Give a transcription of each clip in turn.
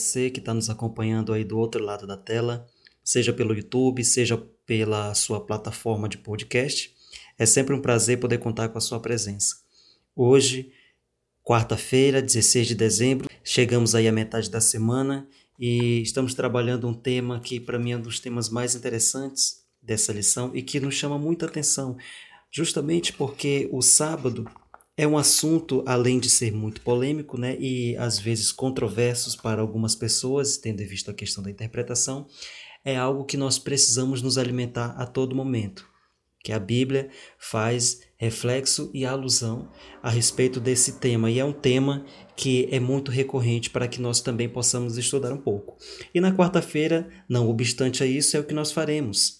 você que está nos acompanhando aí do outro lado da tela, seja pelo YouTube, seja pela sua plataforma de podcast. É sempre um prazer poder contar com a sua presença. Hoje, quarta-feira, 16 de dezembro, chegamos aí à metade da semana e estamos trabalhando um tema que para mim é um dos temas mais interessantes dessa lição e que nos chama muita atenção, justamente porque o sábado é um assunto, além de ser muito polêmico né, e às vezes controversos para algumas pessoas, tendo em vista a questão da interpretação, é algo que nós precisamos nos alimentar a todo momento. Que a Bíblia faz reflexo e alusão a respeito desse tema, e é um tema que é muito recorrente para que nós também possamos estudar um pouco. E na quarta-feira, não obstante a isso, é o que nós faremos.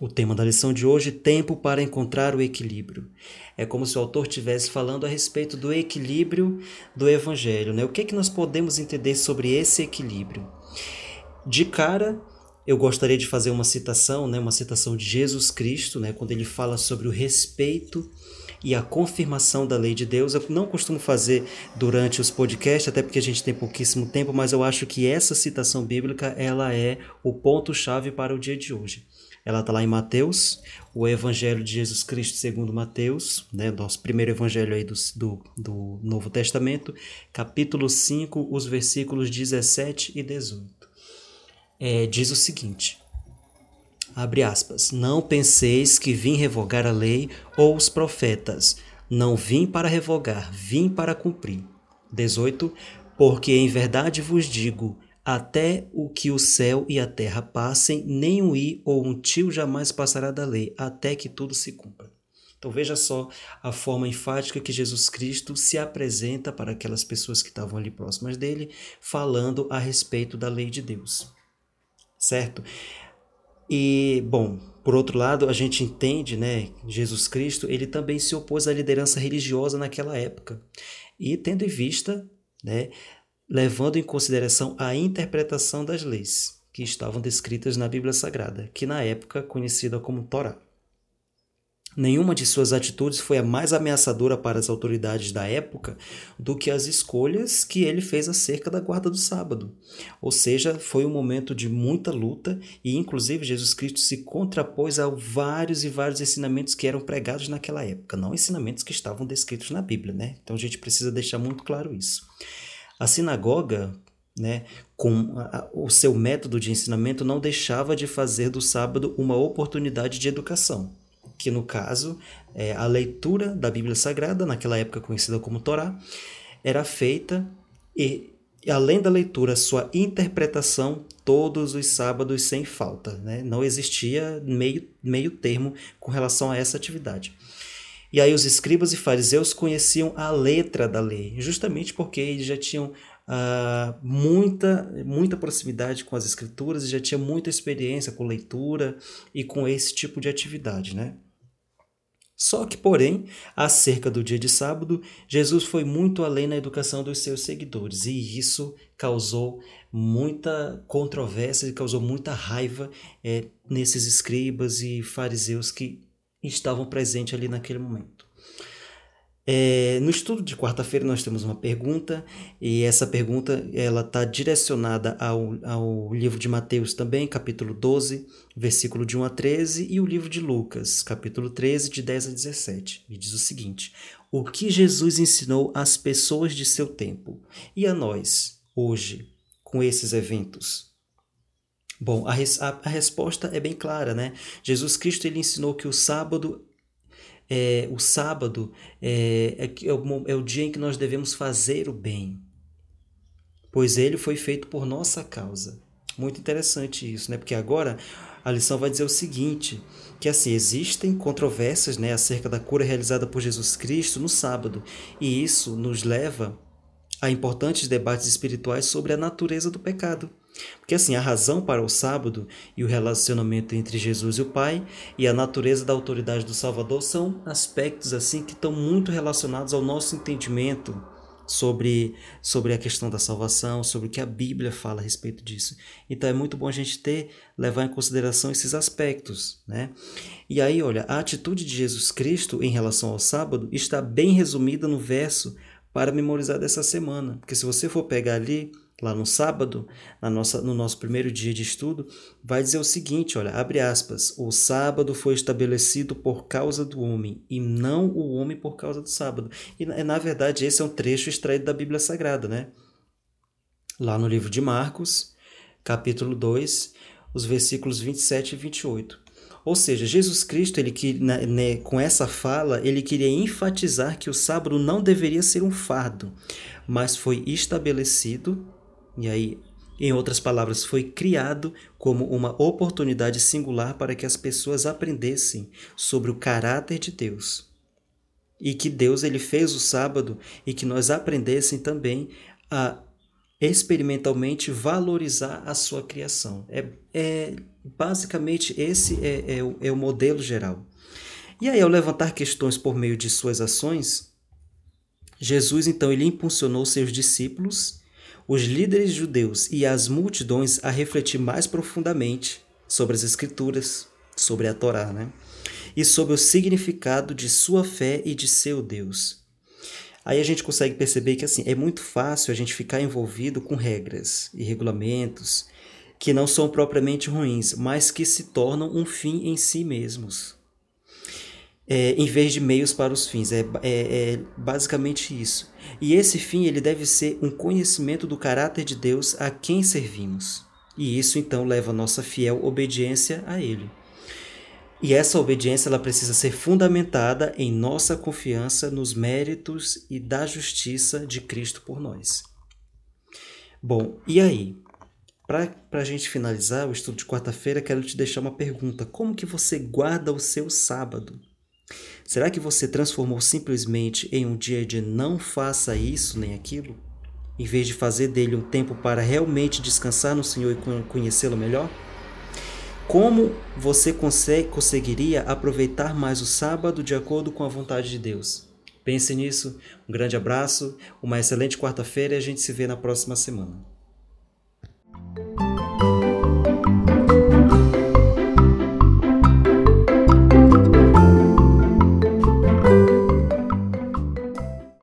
O tema da lição de hoje, tempo para encontrar o equilíbrio. É como se o autor estivesse falando a respeito do equilíbrio do evangelho, né? O que é que nós podemos entender sobre esse equilíbrio? De cara, eu gostaria de fazer uma citação, né, uma citação de Jesus Cristo, né, quando ele fala sobre o respeito e a confirmação da lei de Deus. Eu não costumo fazer durante os podcasts, até porque a gente tem pouquíssimo tempo, mas eu acho que essa citação bíblica ela é o ponto chave para o dia de hoje. Ela está lá em Mateus, o Evangelho de Jesus Cristo segundo Mateus, né, nosso primeiro evangelho aí do, do, do Novo Testamento, capítulo 5, os versículos 17 e 18. É, diz o seguinte, abre aspas, Não penseis que vim revogar a lei ou os profetas, não vim para revogar, vim para cumprir. 18. Porque em verdade vos digo, até o que o céu e a terra passem, nem um i ou um tio jamais passará da lei, até que tudo se cumpra. Então veja só a forma enfática que Jesus Cristo se apresenta para aquelas pessoas que estavam ali próximas dele, falando a respeito da lei de Deus. Certo? E, bom, por outro lado, a gente entende, né, Jesus Cristo, ele também se opôs à liderança religiosa naquela época. E tendo em vista, né, levando em consideração a interpretação das leis que estavam descritas na Bíblia Sagrada, que na época conhecida como Torá. Nenhuma de suas atitudes foi a mais ameaçadora para as autoridades da época do que as escolhas que ele fez acerca da guarda do sábado. Ou seja, foi um momento de muita luta e, inclusive, Jesus Cristo se contrapôs a vários e vários ensinamentos que eram pregados naquela época, não ensinamentos que estavam descritos na Bíblia, né? Então a gente precisa deixar muito claro isso. A sinagoga, né, com a, o seu método de ensinamento, não deixava de fazer do sábado uma oportunidade de educação, que no caso, é, a leitura da Bíblia Sagrada, naquela época conhecida como Torá, era feita e, além da leitura, sua interpretação todos os sábados sem falta. Né? Não existia meio, meio termo com relação a essa atividade. E aí os escribas e fariseus conheciam a letra da lei, justamente porque eles já tinham uh, muita, muita proximidade com as escrituras e já tinham muita experiência com leitura e com esse tipo de atividade, né? Só que, porém, acerca do dia de sábado, Jesus foi muito além na educação dos seus seguidores e isso causou muita controvérsia e causou muita raiva é, nesses escribas e fariseus que estavam presentes ali naquele momento. É, no estudo de quarta-feira nós temos uma pergunta e essa pergunta ela está direcionada ao, ao livro de Mateus também, capítulo 12, versículo de 1 a 13 e o livro de Lucas, capítulo 13, de 10 a 17. E diz o seguinte, o que Jesus ensinou às pessoas de seu tempo e a nós, hoje, com esses eventos? Bom, a, res, a, a, resposta é bem clara, né? Jesus Cristo ele ensinou que o sábado é, o sábado é, é, é, o, é o dia em que nós devemos fazer o bem, pois ele foi feito por nossa causa. Muito interessante isso, né? Porque agora a lição vai dizer o seguinte, que assim, existem controvérsias né, acerca da cura realizada por Jesus Cristo no sábado, e isso nos leva a importantes debates espirituais sobre a natureza do pecado. Porque assim, a razão para o sábado e o relacionamento entre Jesus e o Pai e a natureza da autoridade do Salvador são aspectos assim que estão muito relacionados ao nosso entendimento sobre, sobre a questão da salvação, sobre o que a Bíblia fala a respeito disso. Então é muito bom a gente ter, levar em consideração esses aspectos, né? E aí, olha, a atitude de Jesus Cristo em relação ao sábado está bem resumida no verso para memorizar dessa semana. Porque se você for pegar ali lá no sábado, na nossa, no nosso primeiro dia de estudo, vai dizer o seguinte, olha, abre aspas, o sábado foi estabelecido por causa do homem e não o homem por causa do sábado. E na verdade esse é um trecho extraído da Bíblia Sagrada, né? Lá no livro de Marcos, capítulo 2, os versículos 27 e 28. Ou seja, Jesus Cristo, ele que, né, né, com essa fala, ele queria enfatizar que o sábado não deveria ser um fardo, mas foi estabelecido e aí, em outras palavras, foi criado como uma oportunidade singular para que as pessoas aprendessem sobre o caráter de Deus. E que Deus ele fez o sábado e que nós aprendessem também a experimentalmente valorizar a sua criação. É, é basicamente esse é, é, o, é o modelo geral. E aí, ao levantar questões por meio de suas ações, Jesus então ele impulsionou seus discípulos os líderes judeus e as multidões a refletir mais profundamente sobre as Escrituras, sobre a Torá, né? e sobre o significado de sua fé e de seu Deus. Aí a gente consegue perceber que assim é muito fácil a gente ficar envolvido com regras e regulamentos que não são propriamente ruins, mas que se tornam um fim em si mesmos é, em vez de meios para os fins. É, é, é, basicamente isso. E esse fim ele deve ser um conhecimento do caráter de Deus a quem servimos. E isso então leva a nossa fiel obediência a Ele. E essa obediência ela precisa ser fundamentada em nossa confiança nos méritos e da justiça de Cristo por nós. Bom, e aí? Para a gente finalizar o estudo de quarta-feira, quero te deixar uma pergunta. Como que você guarda o seu sábado? Será que você transformou simplesmente em um dia de não faça isso nem aquilo? Em vez de fazer dele um tempo para realmente descansar no Senhor e conhecê-lo melhor? Como você conseguiria aproveitar mais o sábado de acordo com a vontade de Deus? Pense nisso. Um grande abraço, uma excelente quarta-feira e a gente se vê na próxima semana.